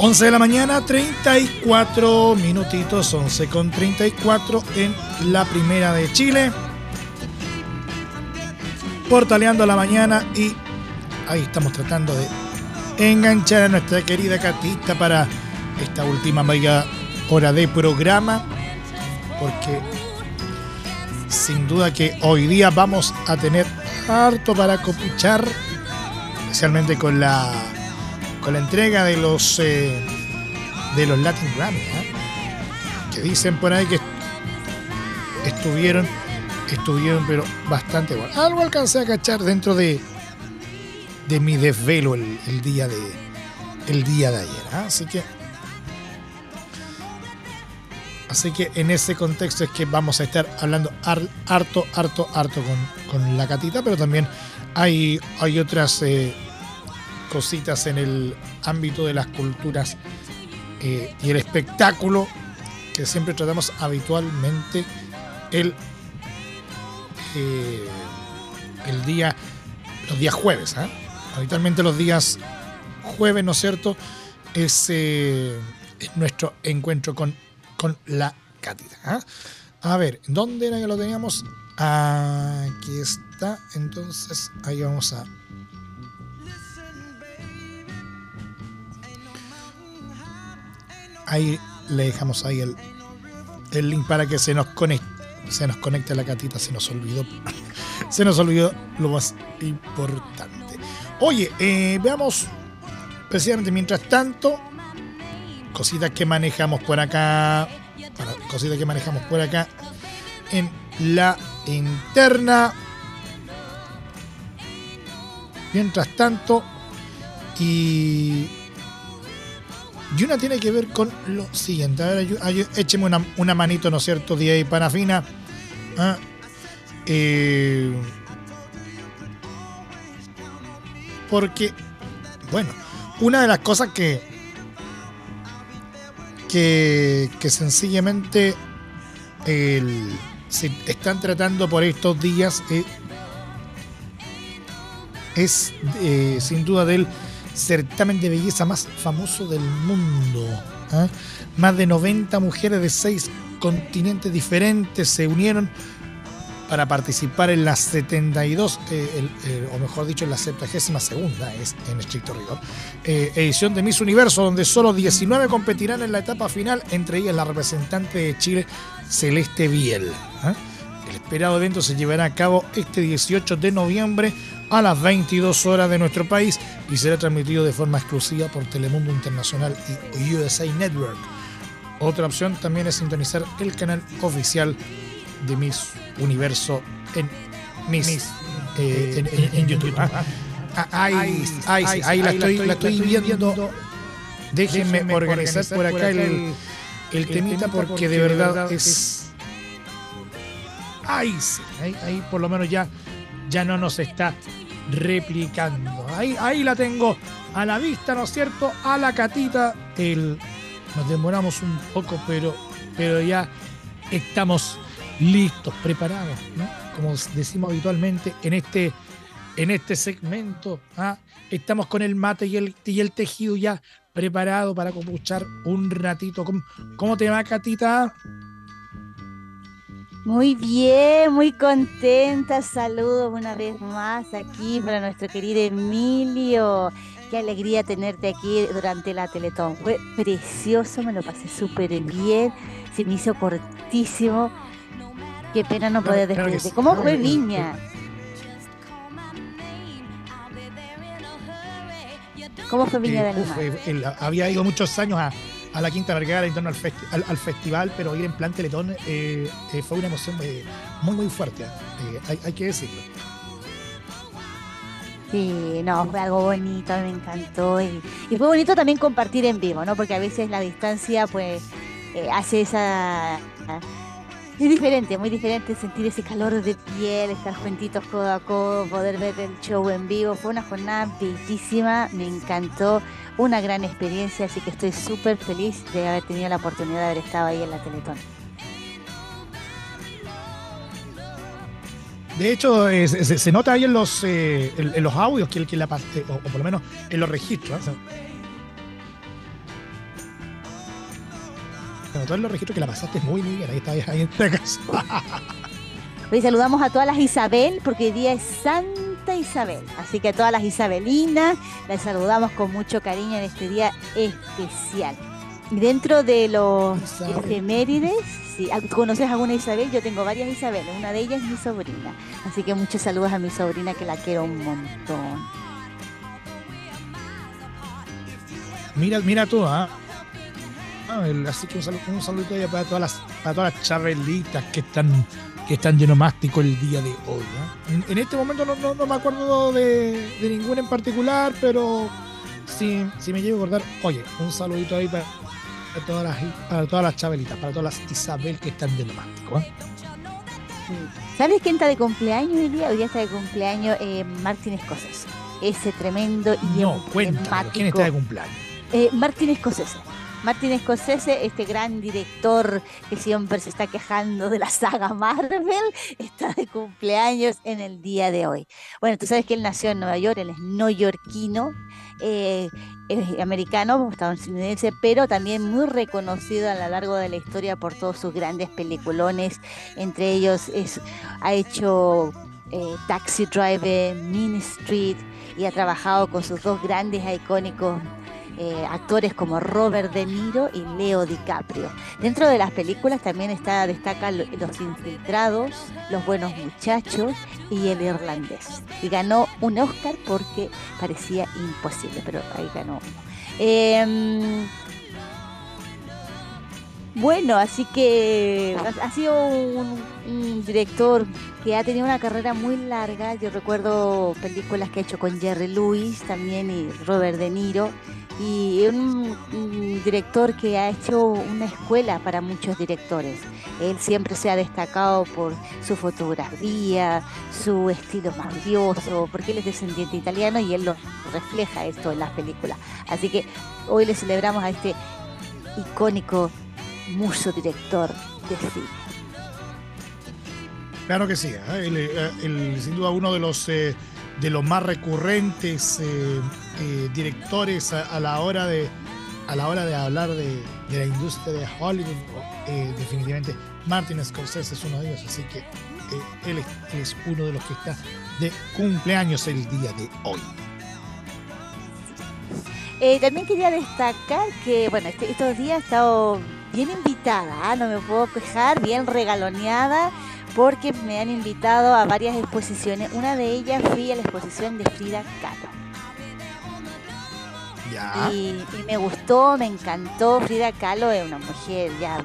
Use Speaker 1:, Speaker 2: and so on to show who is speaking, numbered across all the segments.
Speaker 1: 11 de la mañana, 34 minutitos, 11 con 34 en la primera de Chile. Portaleando la mañana y ahí estamos tratando de enganchar a nuestra querida Catita para esta última media hora de programa. Porque sin duda que hoy día vamos a tener harto para copuchar, especialmente con la la entrega de los eh, de los Latin Grammy, ¿eh? que dicen por ahí que estuvieron estuvieron pero bastante bueno. Algo alcancé a cachar dentro de de mi desvelo el, día de el día de ayer, ¿eh? así que Así que en ese contexto es que vamos a estar hablando harto, harto, harto con, con la catita, pero también hay, hay otras cositas en el ámbito de las culturas eh, y el espectáculo que siempre tratamos habitualmente el, eh, el día, los días jueves. ¿ah? Habitualmente los días jueves, ¿no es cierto? Es, eh, nuestro encuentro con, con la Catita. ¿ah? A ver, ¿dónde era que lo teníamos? Aquí está. Entonces, ahí vamos a ahí le dejamos ahí el, el link para que se nos conecte, se nos conecte la catita, se nos olvidó. se nos olvidó lo más importante. Oye, eh, veamos precisamente mientras tanto, cositas que manejamos por acá, cositas que manejamos por acá en la interna. Mientras tanto, y y una tiene que ver con lo siguiente. A ver, écheme una, manito, ¿no es cierto? Y Panafina. ¿Ah? Eh, porque, bueno, una de las cosas que, que, que sencillamente se están tratando por estos días eh, es eh, sin duda del certamen de belleza más famoso del mundo. ¿ah? Más de 90 mujeres de seis continentes diferentes se unieron para participar en la 72, eh, o mejor dicho, en la 72 segunda, es en estricto rigor, eh, edición de Miss Universo, donde solo 19 competirán en la etapa final, entre ellas la representante de Chile, Celeste Biel. El esperado evento se llevará a cabo este 18 de noviembre a las 22 horas de nuestro país y será transmitido de forma exclusiva por Telemundo Internacional y USA Network. Otra opción también es sintonizar el canal oficial de Miss Universo en Miss, eh, en, YouTube. Ah, ah, ahí, ahí, la, estoy, viendo. Déjenme organizar por acá el, el temita porque de verdad es... Ahí ahí por lo menos ya ya no nos está replicando. Ahí, ahí la tengo a la vista, ¿no es cierto? A la catita. El, nos demoramos un poco, pero, pero ya estamos listos, preparados, ¿no? Como decimos habitualmente en este, en este segmento. ¿ah? Estamos con el mate y el, y el tejido ya preparado para copuchar un ratito. ¿Cómo, cómo te va, Catita?
Speaker 2: Muy bien, muy contenta. Saludos una vez más aquí para nuestro querido Emilio. Qué alegría tenerte aquí durante la Teletón. Fue precioso, me lo pasé súper bien. Se me hizo cortísimo. Qué pena no poder despedirte. ¿Cómo fue Viña? ¿Cómo fue Viña de
Speaker 1: Animal? había ido muchos años a, a la Quinta Vergara en torno al, festival, pero ir en plan Teletón eh, eh, fue una emoción eh, muy, muy fuerte, hay, que decirlo.
Speaker 2: Sí, no, fue algo bonito, me encantó. Y, fue bonito también compartir en vivo, ¿no? Porque a veces la distancia, pues, hace esa es diferente, muy diferente sentir ese calor de piel, estar juntitos codo a codo, poder ver el show en vivo. Fue una jornada bellísima, me encantó, una gran experiencia, así que estoy súper feliz de haber tenido la oportunidad de haber estado ahí en la Teletón.
Speaker 1: De hecho, eh, se, nota ahí en los, eh, en, los audios que, que la, eh, o, por lo menos en los registros. todos los registros que la pasaste muy, bien. Ahí está, ahí en la casa.
Speaker 2: Hoy saludamos a todas las Isabel, porque hoy día es Santa Isabel. Así que a todas las Isabelinas las saludamos con mucho cariño en este día especial. Y dentro de los
Speaker 1: Isabel.
Speaker 2: efemérides, si conoces alguna Isabel, yo tengo varias Isabel, una de ellas es mi sobrina. Así que muchos saludos a mi sobrina que la quiero un montón.
Speaker 1: Mira, mira tú, ¿ah? Ah, el- así que un saludo, un para todas las, para todas las chabelitas que están, que están de nomástico el día de hoy. En, en este momento no, no, no me acuerdo de, de ninguna en particular, pero si, si me llego a acordar, oye, un saludito ahí para, para todas las, para todas las chabelitas, para todas las Isabel que están de nomástico. ¿ah?
Speaker 2: ¿Sabes quién está de cumpleaños hoy día? Hoy día está de cumpleaños eh, Martin Escocés. Ese tremendo y
Speaker 1: No, cuéntame, ¿quién está de cumpleaños?
Speaker 2: Eh, Martin Scorsese. Martin Scorsese, este gran director que siempre se está quejando de la saga Marvel, está de cumpleaños en el día de hoy. Bueno, tú sabes que él nació en Nueva York, él es neoyorquino, eh, es americano, estadounidense, pero también muy reconocido a lo largo de la historia por todos sus grandes peliculones. Entre ellos es, ha hecho eh, Taxi Driver, Mean Street y ha trabajado con sus dos grandes icónicos eh, actores como Robert De Niro y Leo DiCaprio. Dentro de las películas también está, destacan lo- Los Infiltrados, Los Buenos Muchachos y El Irlandés. Y ganó un Oscar porque parecía imposible, pero ahí ganó. Em, bueno, así que ha, sido un director que ha tenido una carrera muy larga. Yo recuerdo películas que ha hecho con Jerry Lewis también y Robert De Niro. Y un, director que ha hecho una escuela para muchos directores. Él siempre se ha destacado por su fotografía, su estilo mafioso, porque él es descendiente italiano y él lo refleja esto en las películas. Así que hoy le celebramos a este icónico muso director de cine.
Speaker 1: Claro que sí, ¿eh? el, eh, el- sin duda uno de los eh, de los más recurrentes eh, eh, directores a, a la hora de a la hora de hablar de, de la industria de Hollywood, eh, definitivamente Martin Scorsese es uno de ellos, así que eh, él es, uno de los que está de cumpleaños el día de hoy.
Speaker 2: Eh, también quería destacar que, bueno, este- estos días he estado bien invitada, ¿ah? no me puedo quejar, bien regaloneada, porque me han invitado a varias exposiciones. Una de ellas fui a la exposición de Frida Kahlo.
Speaker 1: Ya.
Speaker 2: Y, y me gustó, me encantó. Frida Kahlo es una mujer ya eh,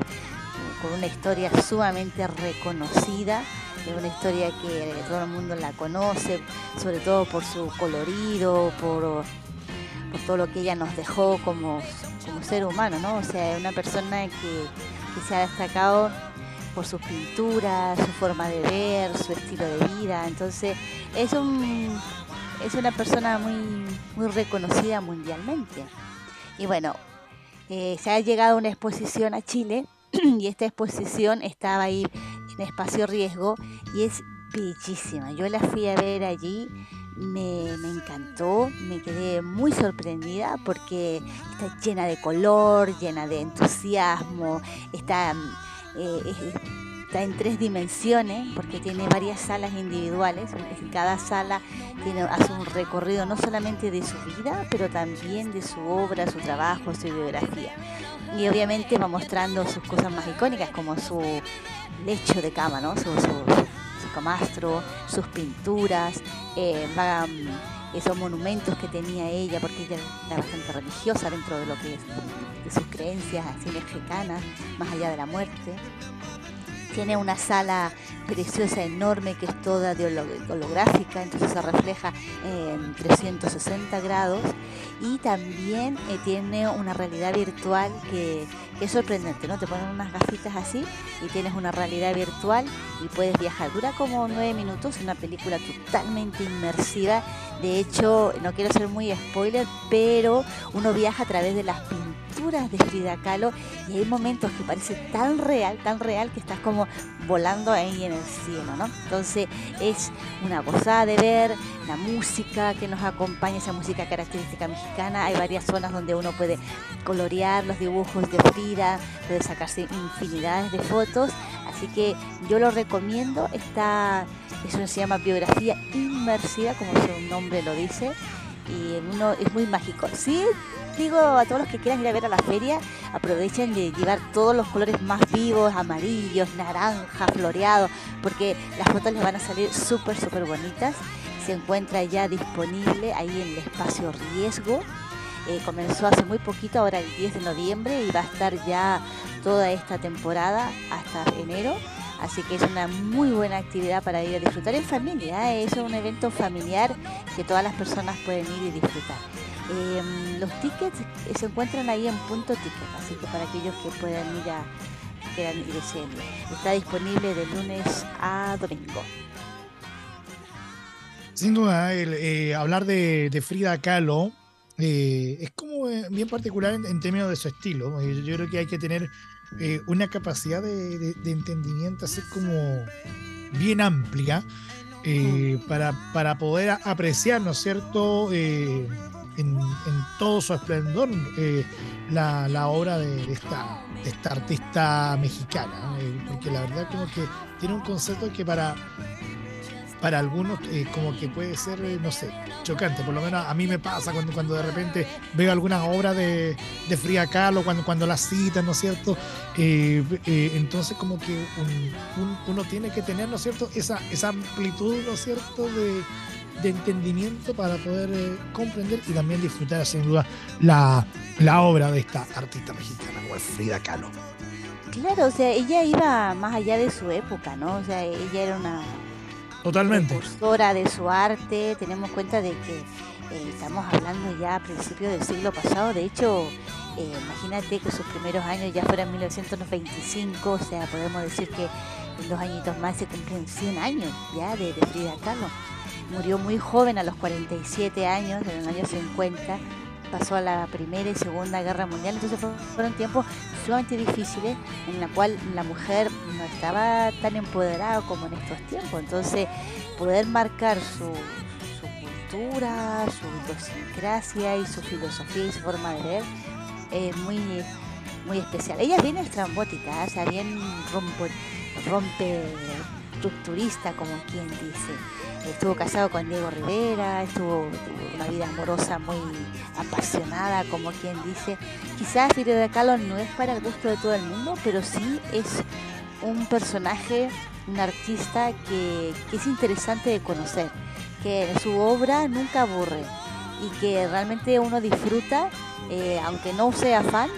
Speaker 2: con una historia sumamente reconocida, es una historia que todo el mundo la conoce, sobre todo por su colorido, por, por todo lo que ella nos dejó como, como ser humano, ¿no? O sea, es una persona que, que se ha destacado por sus pinturas, su forma de ver, su estilo de vida. Entonces, es un es una persona muy, muy reconocida mundialmente. Y bueno, eh, se ha llegado una exposición a Chile y esta exposición estaba ahí en espacio riesgo y es bellísima. Yo la fui a ver allí, me, me encantó, me quedé muy sorprendida porque está llena de color, llena de entusiasmo, está, eh, es- está en tres dimensiones porque tiene varias salas individuales. Cada sala tiene, hace un recorrido no solamente de su vida, pero también de su obra, su trabajo, su biografía. Y obviamente va mostrando sus cosas más icónicas, como su lecho de cama, ¿no? su, su, camastro, sus pinturas, eh, mm, esos monumentos que tenía ella, porque ella era bastante religiosa dentro de lo que es sus creencias así mexicanas, más allá de la muerte. Tiene una sala preciosa, enorme, que es toda de holo- holográfica, entonces se refleja en 360 grados. Y también eh, tiene una realidad virtual que, es sorprendente, ¿no? Te ponen unas gafitas así y tienes una realidad virtual y puedes viajar. Dura como nueve minutos, una película totalmente inmersiva. De hecho, no quiero ser muy spoiler, pero uno viaja a través de las pinturas de Frida Kahlo y hay momentos que parece tan real, tan real que estás como volando ahí en el cielo, ¿no? Entonces es una gozada de ver la música que nos acompaña, esa música característica mexicana. Hay varias zonas donde uno puede colorear los dibujos de Frida, puede sacarse infinidades de fotos, así que yo lo recomiendo. Está, eso se llama biografía inmersiva, como su nombre lo dice, y uno es muy mágico. Sí, digo a todos los que quieran ir a ver a la feria, aprovechen de llevar todos los colores más vivos, amarillos, naranja, floreados, porque las fotos les van a salir súper, súper bonitas. Se encuentra ya disponible ahí en el espacio Riesgo. Eh, comenzó hace muy poquito, ahora el 10 de noviembre, y va a estar ya toda esta temporada hasta enero. Así que es una muy buena actividad para ir a disfrutar en familia. ¿eh? Es un evento familiar que todas las personas pueden ir y disfrutar. Em, los tickets se encuentran ahí en punto ticket, así que para aquellos que puedan ir a quieran ir está disponible de lunes a domingo.
Speaker 1: Sin duda, eh, hablar de, Frida Kahlo eh, es como eh, bien particular en, términos de su estilo. yo creo que hay que tener una capacidad de, entendimiento así como bien amplia mm. para, para, poder apreciar, ¿no es cierto?, en, todo su esplendor eh, la, obra de, esta, esta artista mexicana, eh, porque la verdad como que tiene un concepto que para, para algunos eh, como que puede ser, no sé, chocante, por lo menos a mí me pasa cuando, cuando de repente veo algunas obras de, de Frida Kahlo, cuando, cuando las citan, ¿no es cierto? entonces como que uno tiene que tener, ¿no es cierto?, esa, esa amplitud, ¿no es cierto?, de de entendimiento para poder eh, comprender y también disfrutar sin duda la, obra de esta artista mexicana como Frida Kahlo.
Speaker 2: Claro, o sea, ella iba más allá de su época, ¿no? O sea, ella era una
Speaker 1: Totalmente.
Speaker 2: de su arte. Tenemos cuenta de que eh, estamos hablando ya a principios del siglo pasado. De hecho, eh, imagínate que sus primeros años ya fueron 1925, o sea, podemos decir que en dos añitos más se cumplen 100 años ya de, Frida Kahlo murió muy joven, a los 47 años, en el año 50, pasó a la Primera y Segunda Guerra Mundial, entonces fueron tiempos sumamente difíciles en la cual la mujer no estaba tan empoderada como en estos tiempos, entonces poder marcar su, cultura, su idiosincrasia y su filosofía y su forma de ver es muy, muy especial. Ella es bien estrambótica, o sea, bien rompe, rompe rupturista, como quien dice estuvo casado con Diego Rivera, estuvo, tuvo una vida amorosa muy apasionada, como quien dice. Quizás Frida Kahlo no es para el gusto de todo el mundo, pero sí es un personaje, un artista que, es interesante de conocer, que su obra nunca aburre y que realmente uno disfruta, eh, aunque no sea fan,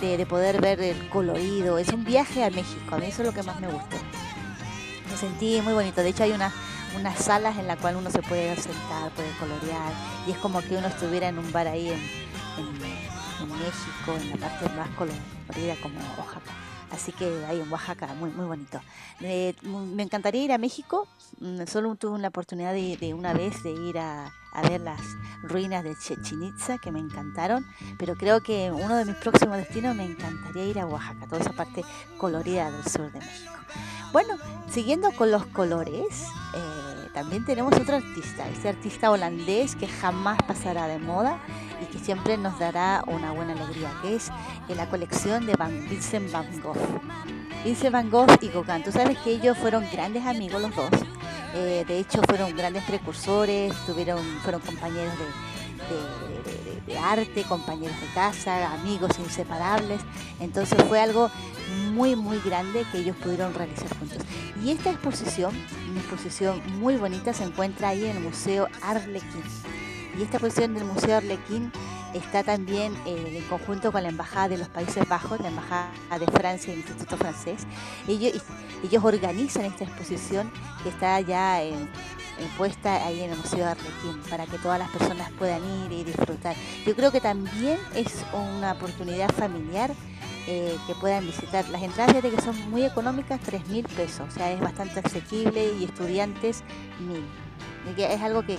Speaker 2: de, de poder ver el colorido. Es un viaje a México, a mí eso es lo que más me gusta. Me sentí muy bonito, de hecho hay una unas salas en la cual uno se puede sentar, puede colorear, y es como que uno estuviera en un bar ahí en, México, en la parte más colorida como Oaxaca. Así que ahí en Oaxaca, muy, muy bonito. me encantaría ir a México, mm, solo tuve la oportunidad de, una vez de ir a, a, ver las ruinas de Chichen Itza, que me encantaron, pero creo que uno de mis próximos destinos me encantaría ir a Oaxaca, toda esa parte colorida del sur de México. Bueno, siguiendo con los colores, eh, también tenemos otro artista, este artista holandés que jamás pasará de moda y que siempre nos dará una buena alegría, que es en la colección de Van Vincent Van Gogh. Vincent Van Gogh y Gauguin, tú sabes que ellos fueron grandes amigos los dos, eh, de hecho fueron grandes precursores, tuvieron, fueron compañeros de arte, compañeros de casa, amigos inseparables. Entonces fue algo muy, muy grande que ellos pudieron realizar juntos. Y esta exposición, una exposición muy bonita, se encuentra ahí en el Museo Arlequín. Y esta exposición del Museo Arlequín está también eh, en conjunto con la Embajada de los Países Bajos, la Embajada de Francia el Instituto Francés. Ellos, ellos organizan esta exposición que está ya en, puesta ahí en el Museo Arlequín para que todas las personas puedan ir y disfrutar. Yo creo que también es una oportunidad familiar eh, que puedan visitar. Las entradas de que son muy económicas, 3 mil pesos, o sea, es bastante asequible y estudiantes mil. es algo que,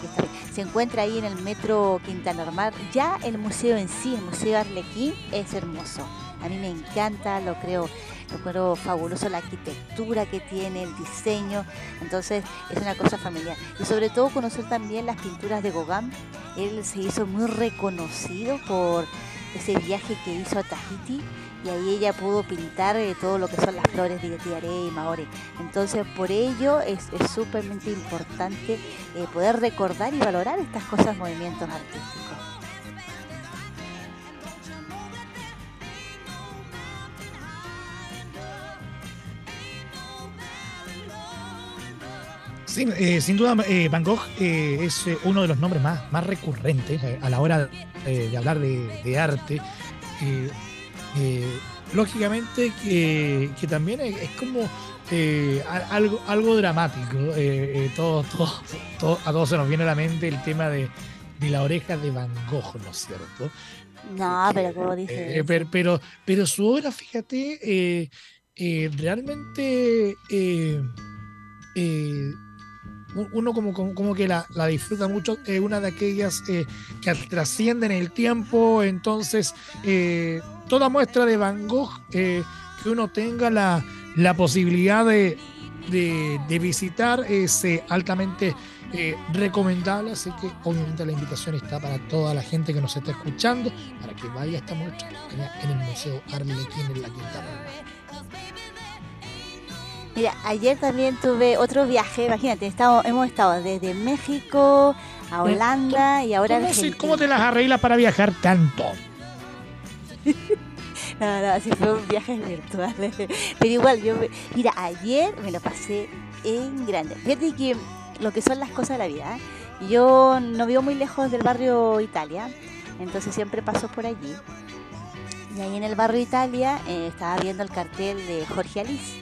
Speaker 2: se encuentra ahí en el metro Quintana Normal. Ya el museo en sí, el Museo Arlequín, es hermoso. A mí me encanta, lo creo, lo creo fabuloso la arquitectura que tiene, el diseño. Entonces es una cosa familiar. Y sobre todo conocer también las pinturas de Gauguin. Él se hizo muy reconocido por ese viaje que hizo a Tahiti y ahí ella pudo pintar eh, todo lo que son las flores de Tiare y Maori. Entonces, por ello es súpermente importante eh, poder recordar y valorar estas cosas, movimientos artísticos.
Speaker 1: Eh, sin duda, Van Gogh es uno de los nombres más, más recurrentes a la hora de hablar de, de arte. Eh, lógicamente que, también es, como eh, algo, algo dramático. Eh, todo, todo, a todos se nos viene a la mente el tema de, la oreja de Van Gogh, ¿no es cierto?
Speaker 2: No, pero como dice.
Speaker 1: pero, pero, su obra, fíjate, realmente uno como, como, que la, disfruta mucho, es una de aquellas que trascienden el tiempo, entonces toda muestra de Van Gogh que uno tenga la, posibilidad de, visitar es eh, altamente eh, recomendable, así que obviamente la invitación está para toda la gente que nos está escuchando, para que vaya a esta muestra en el Museo Arlequín en la Quinta
Speaker 2: Mira, ayer también tuve otro viaje, imagínate, hemos estado desde México a eh, Holanda y ahora...
Speaker 1: ¿Cómo, ¿Cómo te las arreglas para viajar tanto?
Speaker 2: no, no, así fue un viaje virtual. Pero igual, yo, mira, ayer me lo pasé en grande. Fíjate que lo que son las cosas de la vida. ¿eh? Yo no vivo muy lejos del barrio Italia, entonces siempre paso por allí. Y ahí en el barrio Italia eh, estaba viendo el cartel de Jorge Alice.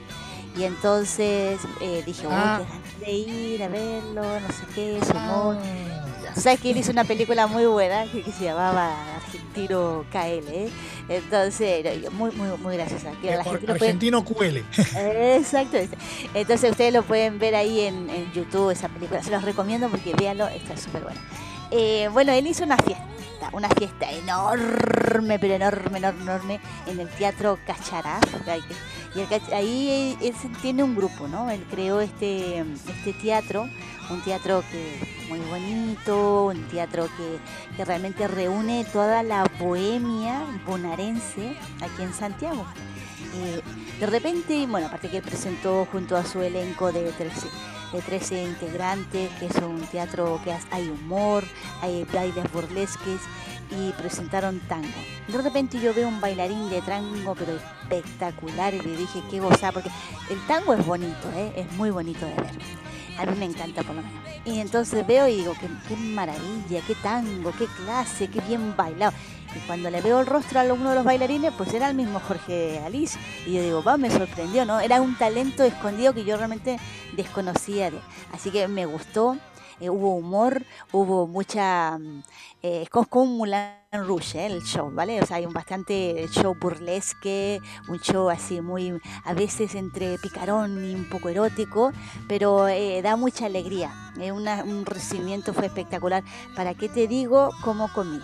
Speaker 2: Y entonces eh, dije, uy, ah. de ir a verlo, no sé qué, su humor. Ah, sabes que él hizo una película muy buena que, se llamaba Argentino KL, ¿eh? Entonces, muy, muy, muy graciosa.
Speaker 1: Que la Argentino QL.
Speaker 2: Exacto. Entonces ustedes lo pueden ver ahí en, YouTube, esa película. Se los recomiendo porque véanlo, está súper bueno. Eh, bueno, él hizo una fiesta, una fiesta enorme, pero enorme, enorme, enorme, en el Teatro Cachará. Y ahí él tiene un grupo, ¿no? Él creó este, este teatro, un teatro que muy bonito, un teatro que, que realmente reúne toda la bohemia bonaerense aquí en Santiago. Eh, de repente, bueno, aparte que presentó junto a su elenco de 13, de 13 integrantes, que es un teatro que hay humor, hay bailes burlesques y presentaron tango. De repente yo veo un bailarín de tango, pero espectacular, y le dije, qué goza, porque el tango es bonito, ¿eh? es muy bonito de ver. A mí me encanta por lo menos. Y entonces veo y digo, qué, qué maravilla, qué tango, qué clase, qué bien bailado. Y cuando le veo el rostro a uno de los bailarines, pues era el mismo Jorge Alice. Y yo digo, va, me sorprendió, ¿no? Era un talento escondido que yo realmente desconocía. Así que me gustó. Eh, hubo humor, hubo mucha... Mm, eh, es como un Moulin eh, el show, ¿vale? O sea, hay un bastante show burlesque, un show así muy, a veces entre picarón y un poco erótico, pero da mucha alegría. un recibimiento fue espectacular. ¿Para qué te digo cómo comí?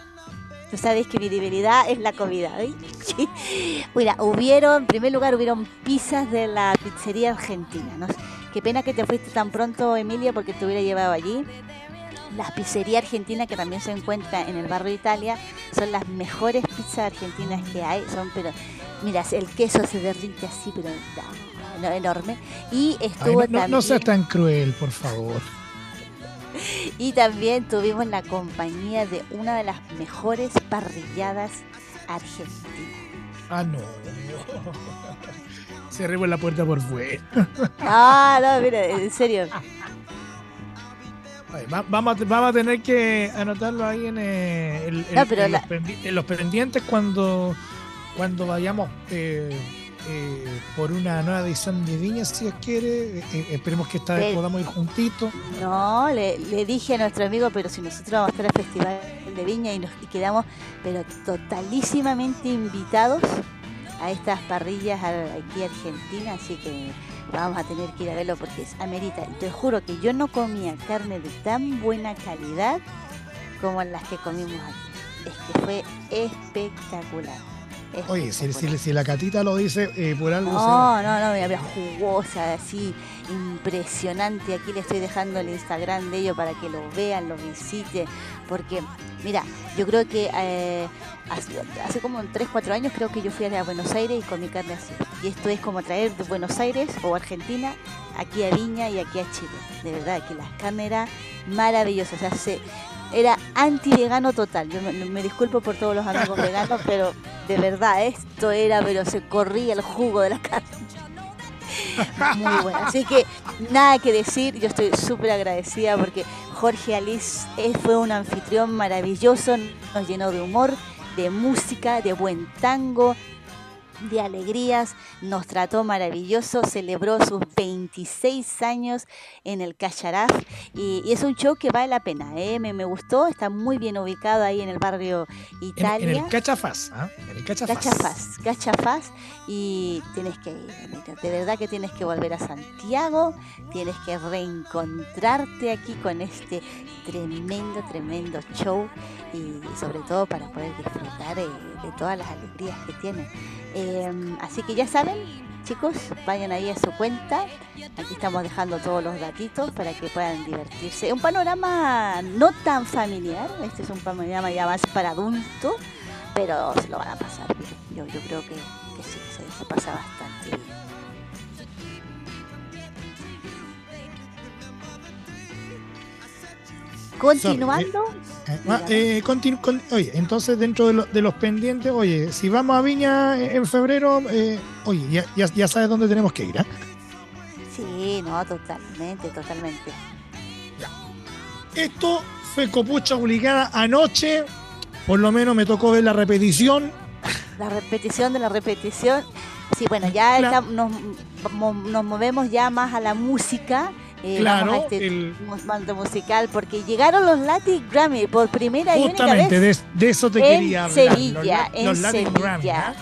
Speaker 2: Tú sabes que mi debilidad es la comida. Mira, hubieron, en primer lugar, hubieron pizzas de la pizzería argentina. ¿no? Qué pena que te fuiste tan pronto, Emilia, porque te hubiera llevado allí. La pizzería argentina que también se encuentra en el barrio de Italia son las mejores pizzas argentinas que hay. Son, pero, mira, el queso se derrite así, pero enorme. Y estuvo
Speaker 1: no,
Speaker 2: también.
Speaker 1: No seas tan cruel, por favor.
Speaker 2: Y también tuvimos la compañía de una de las mejores parrilladas argentinas.
Speaker 1: Ah, no. Cerremos la puerta por fuera.
Speaker 2: Ah, no, mira, en serio.
Speaker 1: vamos, a, vamos a tener que anotarlo ahí en, eh, los, pendientes cuando, cuando vayamos eh, eh, por una nueva edición de Viña, si quiere. Eh, esperemos que esta vez podamos ir juntitos.
Speaker 2: No, le, dije a nuestro amigo, pero si nosotros vamos a estar al Festival de Viña y, nos, quedamos pero totalísimamente invitados a estas parrillas aquí Argentina, así que vamos a tener que ir a verlo porque es amerita. Te juro que yo no comía carne de tan buena calidad como las que comimos aquí. Es que fue espectacular.
Speaker 1: Oye, si, si, la catita lo dice eh, por algo.
Speaker 2: No, no, no, había jugosa, así, impresionante. Aquí le estoy dejando el Instagram de ellos para que lo vean, lo visiten. Porque, mira, yo creo que eh, hace, como 3, 4 años creo que yo fui a Buenos Aires y comí carne así. Y esto es como traer de Buenos Aires o Argentina aquí a Viña y aquí a Chile. De verdad, que las carnes eran maravillosas. O sea, se, era anti-vegano total. Yo me, disculpo por todos los amigos veganos, pero de verdad, esto era, pero se corría el jugo de la carne. Muy bueno. Así que nada que decir, yo estoy súper agradecida porque Jorge Alice fue un anfitrión maravilloso, nos llenó de humor, de música, de buen tango, de alegrías, nos trató maravilloso, celebró sus 26 años en el Cacharaf y, es un show que vale la pena, ¿eh? me, me, gustó, está muy bien ubicado ahí en el barrio Italia.
Speaker 1: En, el Cachafaz, ¿ah? En el Cachafaz.
Speaker 2: Cachafaz, Cachafaz y tienes que de verdad que tienes que volver a Santiago, tienes que reencontrarte aquí con este tremendo, tremendo show y sobre todo para poder disfrutar de todas las alegrías que tiene. Em, así que ya saben, chicos, vayan ahí a su cuenta. Aquí estamos dejando todos los datitos para que puedan divertirse. Un panorama no tan familiar, este es un panorama ya más para adultos, pero se lo van a pasar bien. Yo, creo que, sí, se pasa bastante bien. Continuando.
Speaker 1: Eh, ah, eh, oye, entonces dentro de, los pendientes, oye, si vamos a Viña en febrero, eh, oye, ya, sabes dónde tenemos que ir, ¿ah?
Speaker 2: Sí, no, totalmente, totalmente.
Speaker 1: Esto fue copucha obligada anoche, por lo menos me tocó ver la repetición.
Speaker 2: La repetición de la repetición. Sí, bueno, ya nos, nos movemos ya más a la música
Speaker 1: eh, claro,
Speaker 2: este el musical, porque llegaron los Latin Grammy por primera y única vez.
Speaker 1: De, de eso te quería
Speaker 2: hablar. Sevilla, en Sevilla.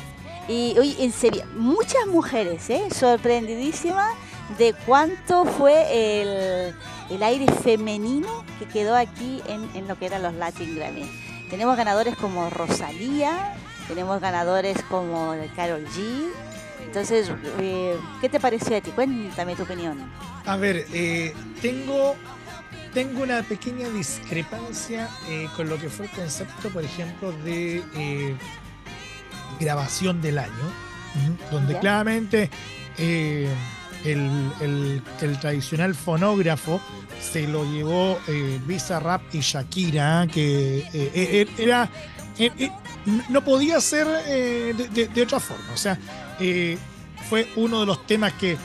Speaker 2: Y hoy en Sevilla, muchas mujeres, ¿eh? sorprendidísimas de cuánto fue el, el, aire femenino que quedó aquí en, en lo que eran los Latin Grammy. Tenemos ganadores como Rosalía, tenemos ganadores como Carol G, entonces, eh, ¿qué te pareció a ti? Cuéntame tu opinión.
Speaker 1: A ver, eh, tengo, tengo una pequeña discrepancia eh, con lo que fue el concepto, por ejemplo, de grabación del año, donde claramente el, tradicional fonógrafo se lo llevó Visa Rap y Shakira, que era no podía ser de, de, otra forma. O sea, eh, fue uno de los temas que,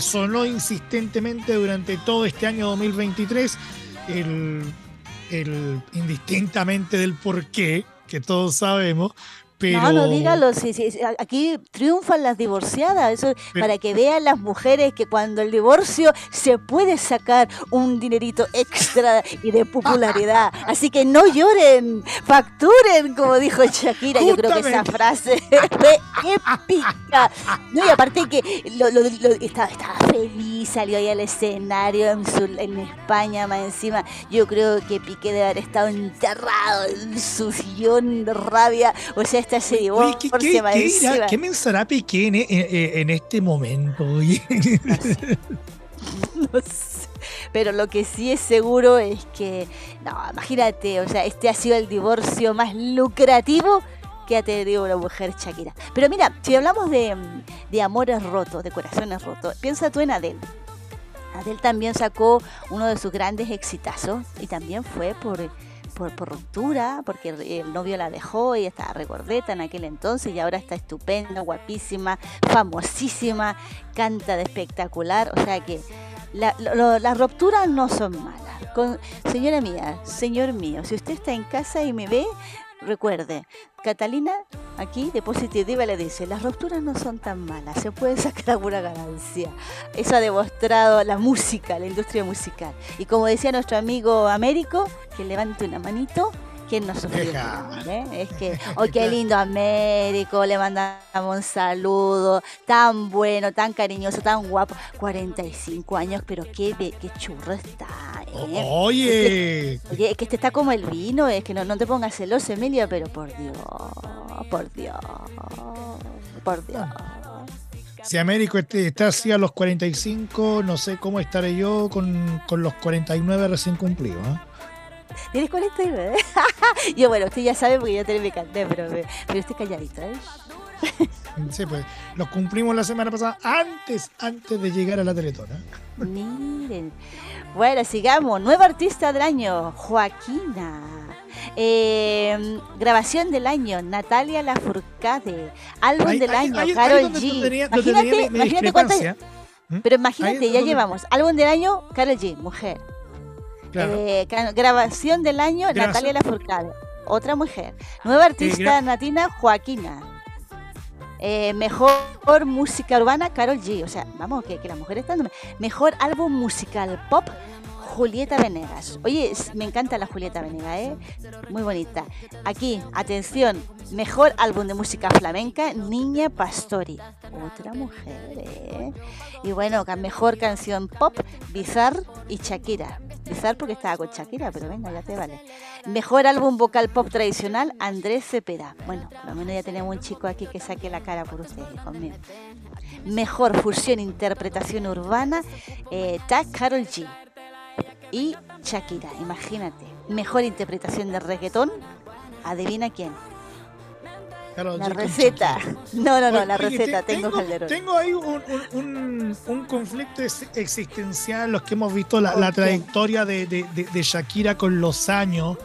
Speaker 1: sonó insistentemente durante todo este año 2023, el, el indistintamente del por qué, que todos sabemos, no,
Speaker 2: no, dígalo. aquí triunfan las divorciadas. Eso para que vean las mujeres que cuando el divorcio se puede sacar un dinerito extra y de popularidad. Así que no lloren, facturen, como dijo Shakira. Yo creo que esa frase fue épica. No, y aparte que lo, estaba, feliz, salió ahí al escenario en, en España, más encima. Yo creo que Piqué debe haber estado enterrado en su sillón de rabia. O sea, ¿qué,
Speaker 1: qué, pensará Piqué en, este momento?
Speaker 2: no sé. Pero lo que sí es seguro es que, no, imagínate, o sea, este ha sido el divorcio más lucrativo que ha tenido una mujer Shakira. Pero mira, si hablamos de, de amores rotos, de corazones rotos, piensa tú en Adele. Adele también sacó uno de sus grandes exitazos y también fue por por, ruptura, porque el novio la dejó y estaba regordeta en aquel entonces y ahora está estupenda, guapísima, famosísima, canta de espectacular, o sea que las rupturas no son malas. Señora mía, señor mío, si usted está en casa y me ve, recuerde, Catalina aquí de Positiva le dice, las rupturas no son tan malas, se puede sacar alguna ganancia. Eso ha demostrado la música, la industria musical. Y como decía nuestro amigo Américo, que levante una manito, ¿Quién no sufrió? ¿Eh? Es que, oh, qué lindo Américo, le mandamos un saludo, tan bueno, tan cariñoso, tan guapo. 45 años, pero qué, qué churro está. ¿eh?
Speaker 1: Oye.
Speaker 2: oye, es que este está como el vino, es que no, no te pongas celoso, Emilia, pero por Dios, por Dios, por Dios.
Speaker 1: Si Américo este, está así a los 45, no sé cómo estaré yo con, con los 49 recién cumplidos. ¿eh?
Speaker 2: ¿Tienes 49? yo, bueno, usted ya sabe porque yo también me canté, pero, pero estoy calladito, ¿eh?
Speaker 1: sí, pues los cumplimos la semana pasada antes, antes de llegar a la Teletona.
Speaker 2: Miren. Bueno, sigamos. Nuevo artista del año, Joaquina. Eh, grabación del año, Natalia Lafourcade. Álbum del año, Carol G. imagínate, imagínate cuántas. Pero imagínate, ya llevamos. Álbum del año, Carol G, mujer. Eh, grabación del año, Natalia Lafourcade, otra mujer. Nueva artista natina, Joaquina. Eh, mejor música urbana, Carol G. O sea, vamos, que, que las mujeres están. Mejor álbum musical pop, Julieta Venegas. Oye, me encanta la Julieta Venegas, ¿eh? Muy bonita. Aquí, atención, mejor álbum de música flamenca, Niña Pastori. Otra mujer, ¿eh? Y bueno, mejor canción pop, Bizarre y Shakira. Porque estaba con Shakira, pero venga, ya te vale. Mejor álbum vocal pop tradicional, Andrés Cepeda. Bueno, por lo menos ya tenemos un chico aquí que saque la cara por ustedes, conmigo. Mejor fusión interpretación urbana, eh, Tag Carol G y Shakira, imagínate. Mejor interpretación de reggaetón, adivina quién. La receta. No, no, no, la receta, tengo, Calderón.
Speaker 1: Tengo ahí un, conflicto existencial, los que hemos visto la, trayectoria de, Shakira con los años.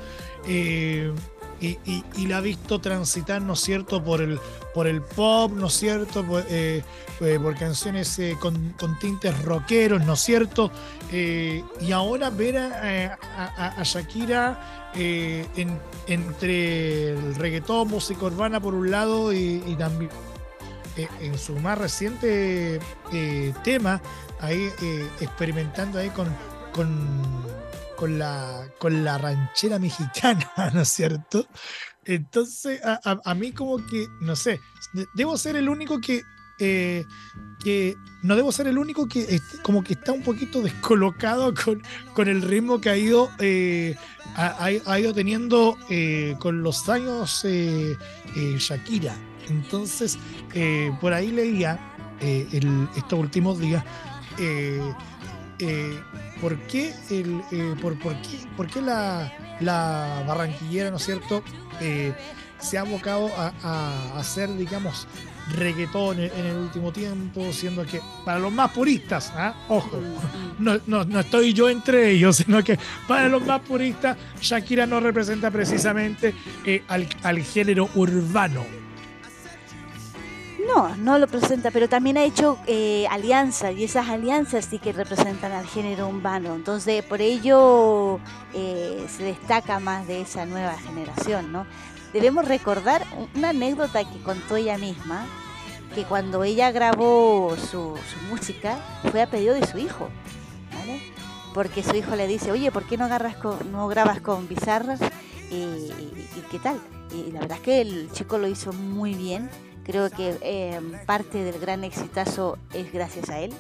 Speaker 1: Eh, y, la ha visto transitar, ¿no es cierto?, por el, por el pop, ¿no es cierto?, por, eh, eh, canciones eh, con, tintes rockeros, ¿no es cierto? y ahora ver a, Shakira entre el reggaetón, música urbana por un lado y, también en su más reciente tema, ahí experimentando ahí con con la, con la ranchera mexicana, ¿no es cierto? Entonces, a, mí como que, no sé, debo ser el único que, eh, que no debo ser el único que como que está un poquito descolocado con, con el ritmo que ha ido, eh, ha, ido teniendo eh, con los años Shakira. Entonces, por ahí leía estos últimos días ¿por qué, el, eh, por, por, qué, por qué la, la, barranquillera, ¿no es cierto?, eh, se ha abocado a, hacer, digamos, reggaetón en el último tiempo, siendo que para los más puristas, ¿ah? ojo, no, no, no, estoy yo entre ellos, sino que para los más puristas, Shakira no representa precisamente eh, al, al género urbano.
Speaker 2: No, no lo presenta, pero también ha hecho eh, alianzas y esas alianzas sí que representan al género urbano. Entonces, por ello eh, se destaca más de esa nueva generación, ¿no? Debemos recordar una anécdota que contó ella misma, que cuando ella grabó su, música fue a pedido de su hijo, ¿vale? Porque su hijo le dice, oye, ¿por qué no, agarras no grabas con bizarras? y qué tal? Y la verdad es que el chico lo hizo muy bien Creo que eh, parte del gran exitazo es gracias a él,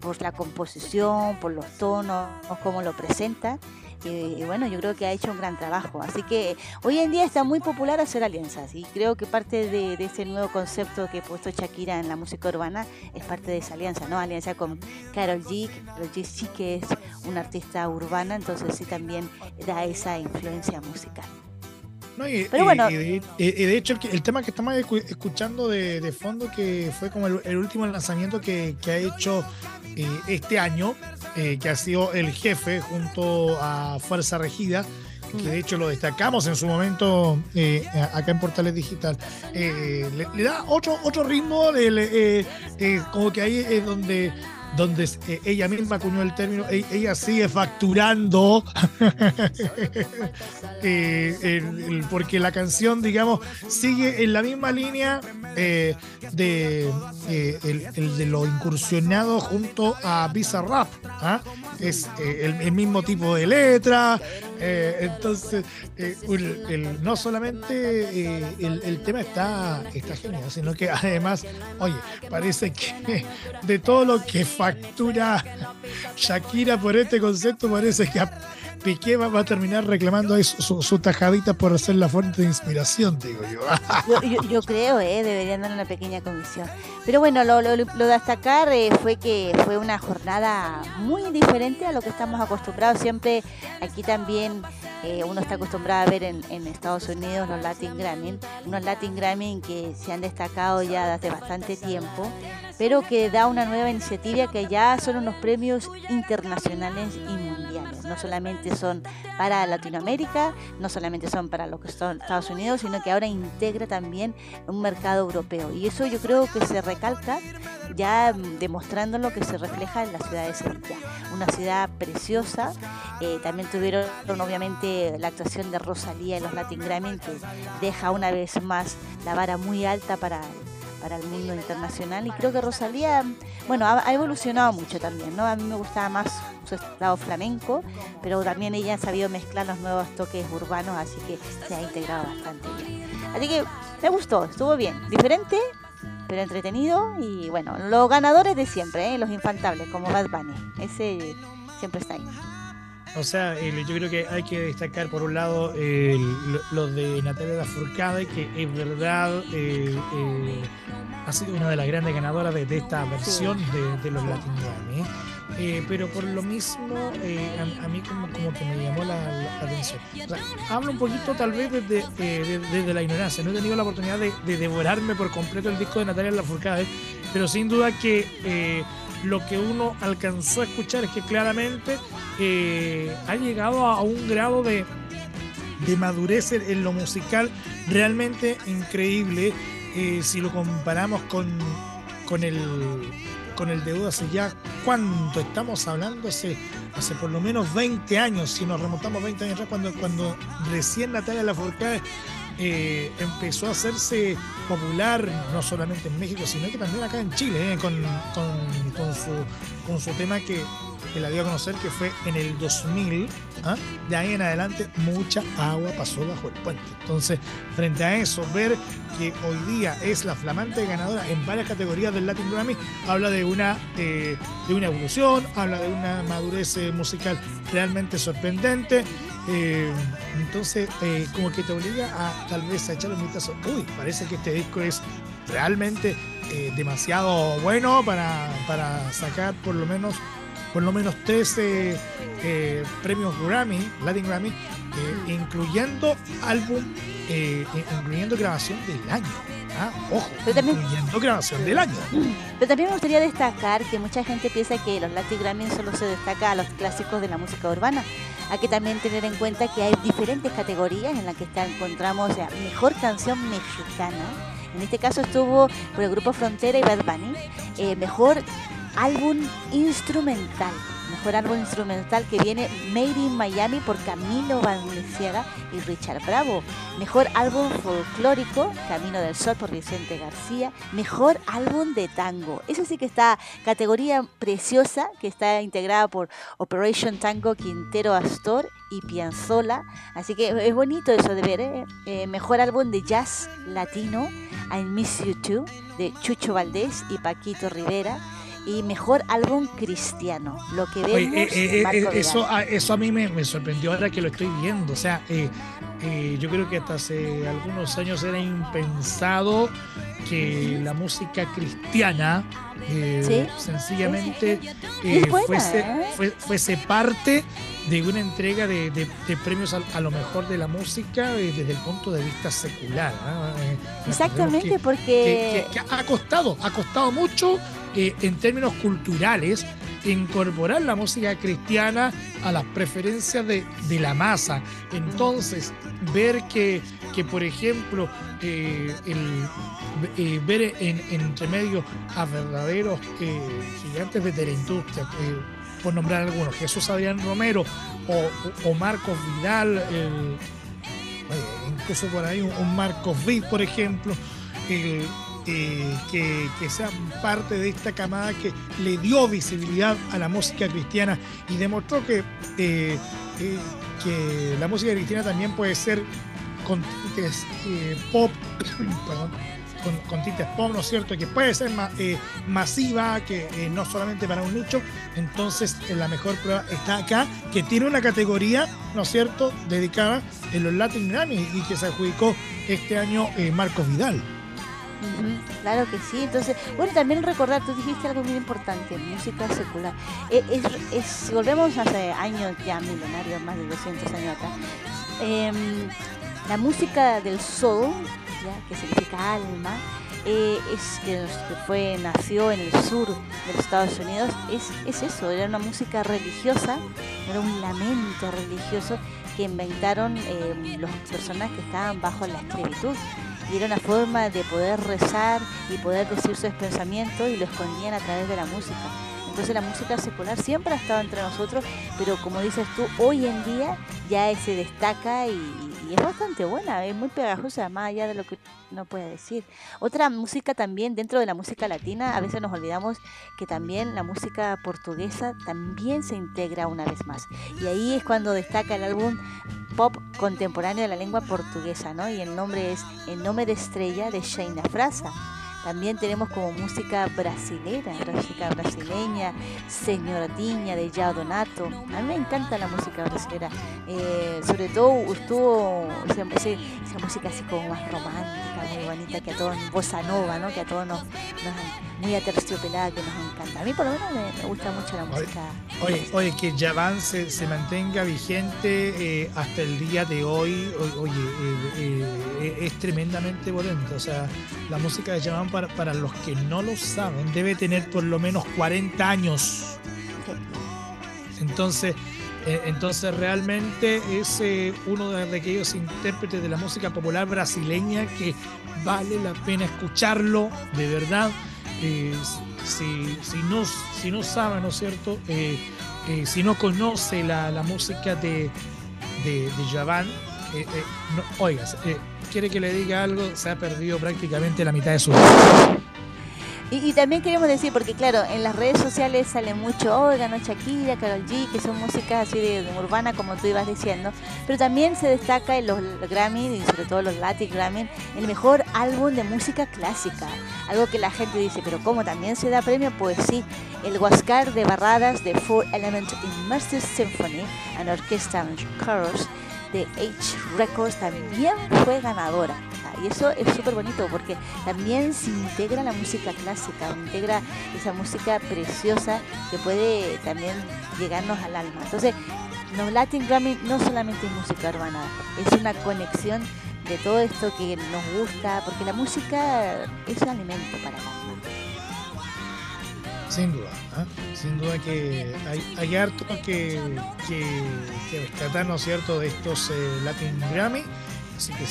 Speaker 2: por la composición, por los tonos, cómo lo presenta. Y, bueno, yo creo que ha hecho un gran trabajo. Así que hoy en día está muy popular hacer alianzas y creo que parte de, ese nuevo concepto que ha puesto Shakira en la música urbana es parte de esa alianza, ¿no? Alianza con Carol G. Carol G sí que es una artista urbana, entonces sí también da esa influencia musical
Speaker 1: y, Pero bueno. Y, de, hecho, el, tema que estamos escuchando de, fondo, que fue como el, último lanzamiento que, ha hecho eh, este año, eh, que ha sido el jefe junto a Fuerza Regida, que de hecho lo destacamos en su momento eh, acá en Portales Digital, le, da otro, otro ritmo, como que ahí es donde donde eh, ella misma acuñó el término, e-, ella sigue facturando, eh, porque la canción, digamos, sigue en la misma línea eh, de, el, de lo incursionado junto a Bizarrap. ¿ah? Es el, mismo tipo de letra, Eh, entonces, eh, no solamente eh, el, tema está, está genial, sino que además, oye, parece que de todo lo que factura Shakira por este concepto, parece que Piqué va, a terminar reclamando ahí su, tajadita por ser la fuente de inspiración, digo
Speaker 2: yo. yo, creo, ¿eh? deberían dar una pequeña comisión. Pero bueno, lo, lo, lo destacar eh, fue que fue una jornada muy diferente a lo que estamos acostumbrados. Siempre aquí también eh, uno está acostumbrado a ver en, en, Estados Unidos los Latin Grammy, unos Latin Grammy que se han destacado ya desde bastante tiempo, pero que da una nueva iniciativa que ya son unos premios internacionales y mundiales. No solamente son para Latinoamérica, no solamente son para lo que son Estados Unidos, sino que ahora integra también un mercado europeo. Y eso yo creo que se recalca ya demostrando lo que se refleja en la ciudad de Sevilla. Una ciudad preciosa. Eh, también tuvieron obviamente la actuación de Rosalía en los Latin Grammy, que deja una vez más la vara muy alta para para el mundo internacional y creo que Rosalía, bueno, ha, evolucionado mucho también, ¿no? A mí me gustaba más su estado flamenco, pero también ella ha sabido mezclar los nuevos toques urbanos, así que se ha integrado bastante bien. Así que me gustó, estuvo bien, diferente, pero entretenido y bueno, los ganadores de siempre, ¿eh? los infaltables, como Bad Bunny, ese siempre está ahí.
Speaker 1: O sea, yo creo que hay que destacar por un lado lo, de Natalia Lafourcade, que es verdad eh, eh, ha sido una de las grandes ganadoras de, esta versión de, los Latin Grammy. Eh, pero por lo mismo, a, mí como, como, que me llamó la, atención. hablo un poquito tal vez desde, desde, la ignorancia. No he tenido la oportunidad de, devorarme por completo el disco de Natalia Lafourcade, pero sin duda que lo que uno alcanzó a escuchar es que claramente eh, ha llegado a un grado de, madurez en lo musical realmente increíble eh, si lo comparamos con, con el con el deudo hace ya cuánto estamos hablando hace, hace por lo menos 20 años si nos remontamos 20 años atrás cuando, cuando recién Natalia Lafourcade eh, empezó a hacerse popular no solamente en México, sino que también acá en Chile, eh, con, su, con su tema que, la dio a conocer, que fue en el 2000. ¿ah? De ahí en adelante, mucha agua pasó bajo el puente. Entonces, frente a eso, ver que hoy día es la flamante ganadora en varias categorías del Latin Grammy, habla de una, eh, de una evolución, habla de una madurez musical realmente sorprendente eh, entonces, eh, como que te obliga a tal vez a echarle un vistazo. Uy, parece que este disco es realmente eh, demasiado bueno para, para, sacar por lo menos por lo menos 13 premios Grammy, Latin Grammy, incluyendo álbum, incluyendo grabación del año. ¿ah? Ojo, incluyendo grabación del año.
Speaker 2: Pero también me gustaría destacar que mucha gente piensa que los Latin Grammy solo se destaca a los clásicos de la música urbana hay que también tener en cuenta que hay diferentes categorías en las que encontramos la mejor canción mexicana. En este caso estuvo por el grupo Frontera y Bad Bunny. Eh, mejor álbum instrumental mejor álbum instrumental que viene Made in Miami por Camilo Valenciaga y Richard Bravo. Mejor álbum folclórico, Camino del Sol por Vicente García. Mejor álbum de tango. Eso sí que está categoría preciosa que está integrada por Operation Tango Quintero Astor y Pianzola. Así que es bonito eso de ver. ¿eh? Eh, mejor álbum de jazz latino, I Miss You Too, de Chucho Valdés y Paquito Rivera y mejor álbum cristiano. Lo que vemos.
Speaker 1: Eh, eh, eh, eso, a, eso a mí me, sorprendió ahora que lo estoy viendo. O sea, yo creo que hasta hace algunos años era impensado que la música cristiana sencillamente fuese, parte de una entrega de, premios a, lo mejor de la música desde el punto de vista secular. ¿ah?
Speaker 2: Exactamente, porque...
Speaker 1: ha costado, ha costado mucho en términos culturales, incorporar la música cristiana a las preferencias de, la masa. Entonces, ver que, que por ejemplo, eh, eh, ver en, entre medio a verdaderos eh, gigantes de la industria, por nombrar algunos, Jesús Adrián Romero o, Marcos Vidal, incluso por ahí un, Marcos Vid, por ejemplo, el, que, sean parte de esta camada que le dio visibilidad a la música cristiana y demostró que, eh, que la música de Cristina también puede ser con tintes pop, perdón, con, tintes pop, ¿no es cierto? Que puede ser masiva, que no solamente para un nicho. Entonces, la mejor prueba está acá, que tiene una categoría, ¿no es cierto?, dedicada en los Latin Grammy y que se adjudicó este año Marcos Vidal.
Speaker 2: Claro que sí. Entonces, bueno, también recordar, tú dijiste algo muy importante, música secular. Eh, es, si volvemos hace años ya milenarios, más de 200 años atrás, em, la música del soul, que significa alma, eh, es que, fue nació en el sur de los Estados Unidos, es, es eso, era una música religiosa, era un lamento religioso que inventaron eh, los personas que estaban bajo la esclavitud y era una forma de poder rezar y poder decir sus pensamientos y lo escondían a través de la música. Entonces la música secular siempre ha estado entre nosotros, pero como dices tú, hoy en día ya se destaca y, y es bastante buena, es muy pegajosa, más allá de lo que no puede decir. Otra música también, dentro de la música latina, a veces nos olvidamos que también la música portuguesa también se integra una vez más. Y ahí es cuando destaca el álbum pop contemporáneo de la lengua portuguesa, ¿no? Y el nombre es El nombre de estrella de Sheina Frasa. También tenemos como música brasilera, música brasileña, Señoratiña de Yao Donato. A mí me encanta la música brasileña. Eh, sobre todo estuvo esa, música así como más romántica, muy bonita, que a todos, bossa nova, ¿no? Que a todos nos, muy aterciopelada, que nos encanta. A mí por lo menos me, gusta mucho la música.
Speaker 1: Oye, oye que Javan se, se mantenga vigente eh, hasta el día de hoy, oye, eh, es tremendamente potente. O sea, la música de Javan para, los que no lo saben, debe tener por lo menos 40 años. Entonces, eh, entonces realmente es eh, uno de, aquellos intérpretes de la música popular brasileña que vale la pena escucharlo, de verdad. Eh, si, si, no, si no sabe, ¿no es cierto? si no conoce la, música de, de, de Javan, no, oigas, quiere que le diga algo, se ha perdido prácticamente la mitad de su vida.
Speaker 2: Y, también queremos decir, porque claro, en las redes sociales sale mucho, oigan, Shakira, Karol G, que son músicas así de, urbana, como tú ibas diciendo, pero también se destaca en los Grammy, y sobre todo los Latin Grammy, el mejor álbum de música clásica. Algo que la gente dice, pero ¿cómo también se da premio? Pues sí, el Huascar de Barradas de Four Element Immersive Symphony and Orchestra Chorus de H Records también fue ganadora. Y eso es súper bonito porque también se integra la música clásica, integra esa música preciosa que puede también llegarnos al alma. Entonces, los Latin Grammy no solamente es música urbana, es una conexión de todo esto que nos gusta, porque la música es un alimento para el alma.
Speaker 1: Sin duda, ¿ah? sin duda que hay, harto que, que, que, rescatar, ¿no es cierto?, de estos eh, Latin Grammy. Así que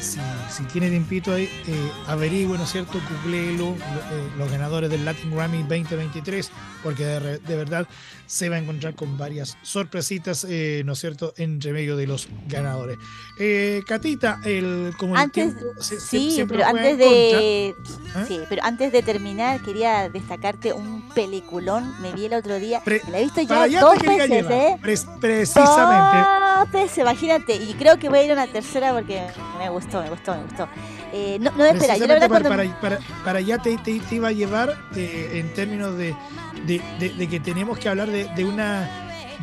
Speaker 1: si, si tiene tiempito ahí, eh, averigüe, ¿no es cierto? Googleelo, eh, los ganadores del Latin Grammy 2023, porque de, verdad se va a encontrar con varias sorpresitas, eh, ¿no es cierto?, entre medio de los ganadores. Eh, Catita, el, como
Speaker 2: antes, sí, pero antes de, sí, pero antes de terminar, quería destacarte un peliculón. Me vi el otro día, me la he visto ya dos veces, ¿eh?
Speaker 1: precisamente.
Speaker 2: Dos veces, imagínate, y creo que voy a ir a una tercera porque me gustó, me gustó, me gustó. Eh, no, no espera, yo la verdad
Speaker 1: para, cuando... para, para, allá te, te, iba a llevar eh, en términos de, de, de, que tenemos que hablar de, una,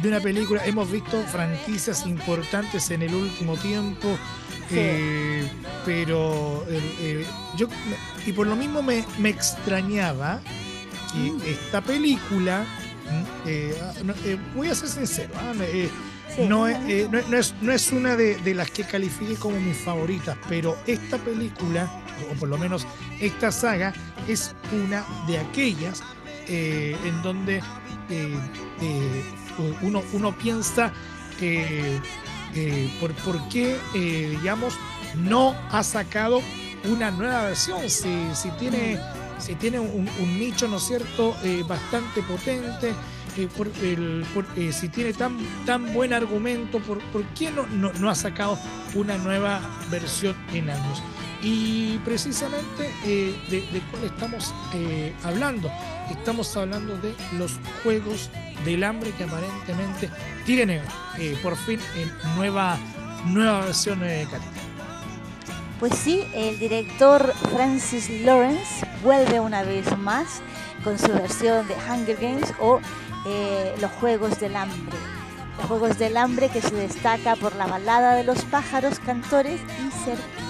Speaker 1: de una película. Hemos visto franquicias importantes en el último tiempo. Eh, pero yo y por lo mismo me, me extrañaba que mm. esta película ah, voy a ser sincero no, es, no, es, no, es, una de, las que califique como mis favoritas, pero esta película, o por lo menos esta saga, es una de aquellas eh, en donde eh, eh, uno, uno piensa por, por qué, digamos, no ha sacado una nueva versión, si, si tiene, si tiene un, nicho, ¿no cierto?, bastante potente por, el, eh, si tiene tan, tan buen argumento, ¿por, por qué no, no, ha sacado una nueva versión en años? Y precisamente eh, de, de, cuál estamos eh, hablando. estamos hablando de los Juegos del Hambre que aparentemente tienen eh, por fin en nueva, nueva versión eh,
Speaker 2: Pues sí, el director Francis Lawrence vuelve una vez más con su versión de Hunger Games o eh, Los Juegos del Hambre. Los Juegos del Hambre que se destaca por la balada de los pájaros, cantores y serpientes.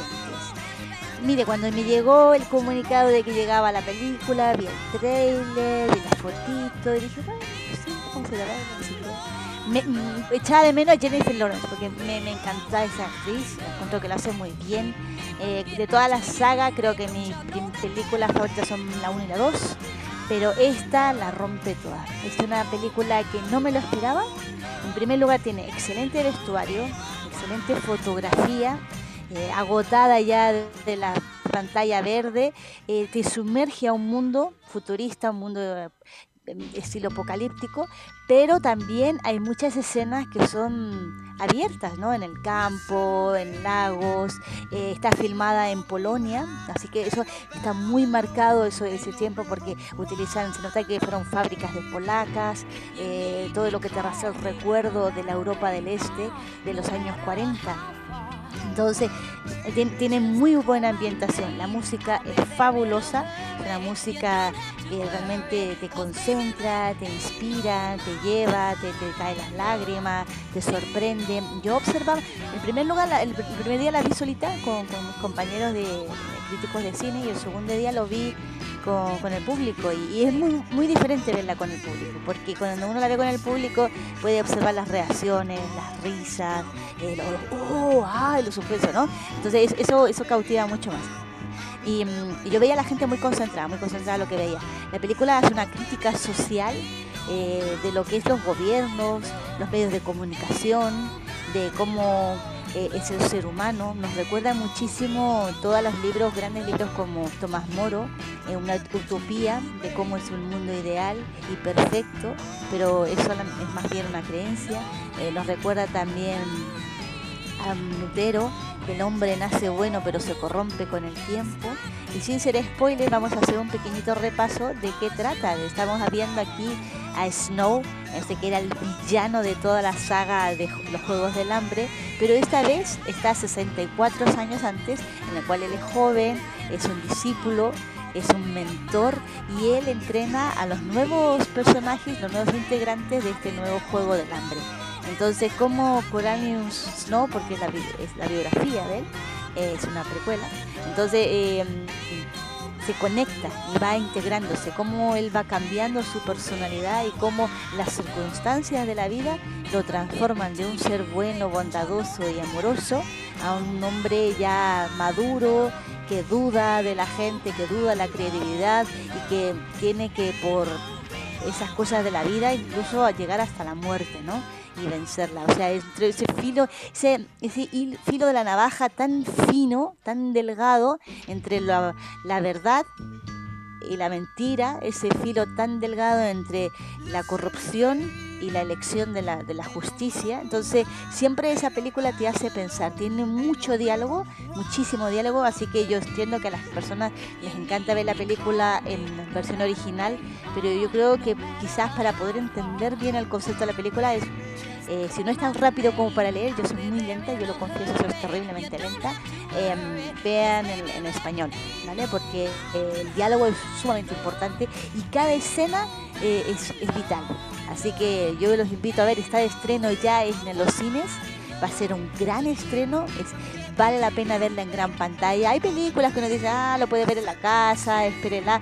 Speaker 2: Mire, cuando me llegó el comunicado de que llegaba la película, vi el trailer, vi la fotito y dije, bueno, sí, vamos a me, mm, echaba de menos a Jennifer Lawrence porque me, me encanta esa actriz, encuentro que lo hace muy bien. Eh, de toda la saga, creo que mis películas favoritas son la 1 y la 2, pero esta la rompe toda. Es una película que no me lo esperaba. En primer lugar, tiene excelente vestuario, excelente fotografía, eh, agotada ya de la pantalla verde, eh, te sumerge a un mundo futurista, un mundo estilo apocalíptico, pero también hay muchas escenas que son abiertas, ¿no? En el campo, en lagos, eh, está filmada en Polonia, así que eso está muy marcado eso, ese tiempo porque utilizan, se nota que fueron fábricas de polacas, eh, todo lo que te hace el recuerdo de la Europa del Este de los años 40. Entonces, tiene muy buena ambientación. La música es fabulosa, una música que realmente te concentra, te inspira, te lleva, te, te cae las lágrimas, te sorprende. Yo observaba, en primer lugar, el, primer día la vi solita con, con mis compañeros de, críticos de cine y el segundo día lo vi con, el público y, es muy, muy diferente verla con el público, porque cuando uno la ve con el público puede observar las reacciones, las risas, eh, los, oh, ah, los suspensos, ¿no? Entonces eso, eso cautiva mucho más. Y, yo veía a la gente muy concentrada, muy concentrada en lo que veía. La película hace una crítica social eh, de lo que es los gobiernos, los medios de comunicación, de cómo eh, es el ser humano. Nos recuerda muchísimo todos los libros, grandes libros como Tomás Moro, eh, una utopía de cómo es un mundo ideal y perfecto, pero eso es más bien una creencia. Eh, nos recuerda también a Lutero, el hombre nace bueno pero se corrompe con el tiempo. Y sin ser spoiler, vamos a hacer un pequeñito repaso de qué trata. Estamos viendo aquí a Snow, este que era el villano de toda la saga de los Juegos del Hambre, pero esta vez está 64 años antes, en el cual él es joven, es un discípulo, es un mentor y él entrena a los nuevos personajes, los nuevos integrantes de este nuevo Juego del Hambre. Entonces, como Coranius Snow, porque es la, biografía de él, es una precuela, entonces em, se conecta y va integrándose, cómo él va cambiando su personalidad y cómo las circunstancias de la vida lo transforman de un ser bueno, bondadoso y amoroso a un hombre ya maduro, que duda de la gente, que duda la credibilidad y que tiene que por esas cosas de la vida incluso llegar hasta la muerte, ¿no? Y vencerla. O sea, entre ese filo, ese, ese filo de la navaja tan fino, tan delgado entre la, la verdad y la mentira, ese filo tan delgado entre la corrupción y la elección de la, de la justicia. Entonces, siempre esa película te hace pensar, tiene mucho diálogo, muchísimo diálogo, así que yo entiendo que a las personas les encanta ver la película en versión original, pero yo creo que quizás para poder entender bien el concepto de la película es eh, si no es tan rápido como para leer, yo soy muy lenta, yo lo confieso, soy terriblemente lenta, em, vean en, español, ¿vale? Porque eh, el diálogo es sumamente importante y cada escena eh, es, vital. Así que yo los invito a ver, está de estreno ya en los cines, va a ser un gran estreno, es, vale la pena verla en gran pantalla. Hay películas que uno dice, ah, lo puede ver en la casa, espérela,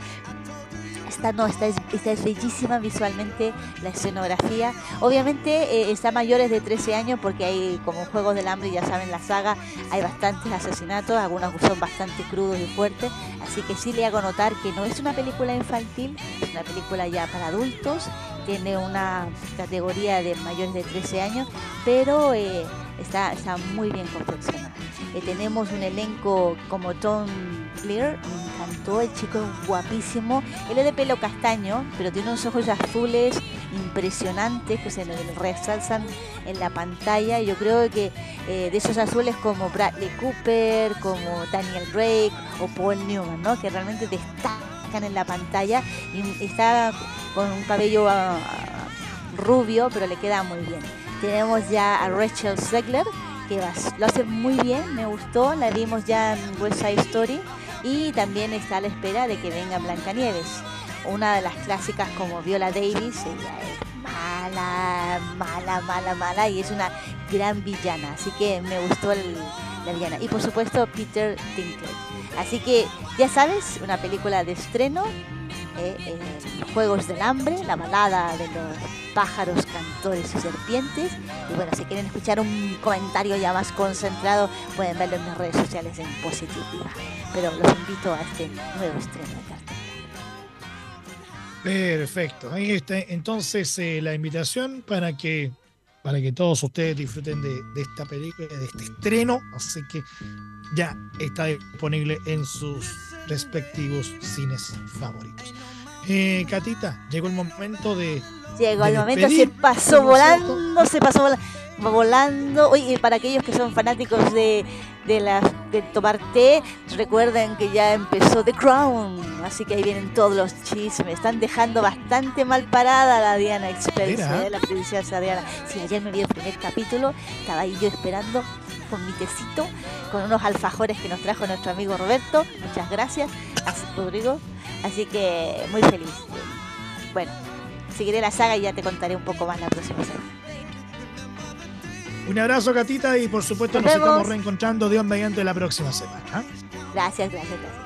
Speaker 2: esta no, esta es, esta es bellísima visualmente la escenografía. Obviamente eh, está mayores de 13 años porque hay como Juegos del Hambre, ya saben la saga, hay bastantes asesinatos, algunos son bastante crudos y fuertes, así que sí le hago notar que no es una película infantil, es una película ya para adultos, tiene una categoría de mayores de 13 años, pero eh, está, está muy bien confeccionada. Eh, tenemos un elenco como Tom Clear, me encantó, el chico es guapísimo. Él es de pelo castaño, pero tiene unos ojos azules impresionantes que se resalzan en la pantalla. Yo creo que eh, de esos azules como Bradley Cooper, como Daniel Drake o Paul Newman, ¿no? que realmente destacan en la pantalla y está con un cabello ah, rubio, pero le queda muy bien. Tenemos ya a Rachel Segler, que lo hace muy bien, me gustó, la vimos ya en West Side Story y también está a la espera de que venga Blancanieves. Una de las clásicas como Viola Davis, ella es mala, mala, mala, mala y es una gran villana, así que me gustó la villana. Y por supuesto Peter Dinklage. Así que ya sabes, una película de estreno eh, eh, Juegos del Hambre, la balada de los pájaros, cantores y serpientes. Y bueno, si quieren escuchar un comentario ya más concentrado, pueden verlo en mis redes sociales en Positiva. Pero los invito a este nuevo estreno de.
Speaker 1: Perfecto. Ahí está entonces eh, la invitación para que para que todos ustedes disfruten de, de, esta película, de este estreno. Así que ya está disponible en sus respectivos cines favoritos. Eh, Catita, llegó el momento de.
Speaker 2: Llegó el momento, se pasó volando, se pasó volando. Oye, para aquellos que son fanáticos de, de, la, de tomar té, recuerden que ya empezó The Crown. Así que ahí vienen todos los chismes. Están dejando bastante mal parada la Diana Express, la princesa Diana. Si ayer me vi el primer capítulo, estaba ahí yo esperando con mi tecito, con unos alfajores que nos trajo nuestro amigo Roberto. Muchas gracias, así, Rodrigo. Así que muy feliz. Bueno, seguiré la saga y ya te contaré un poco más la próxima semana.
Speaker 1: Un abrazo, Catita, y por supuesto nos, estamos reencontrando Dios mediante la próxima semana.
Speaker 2: Gracias, gracias, gracias.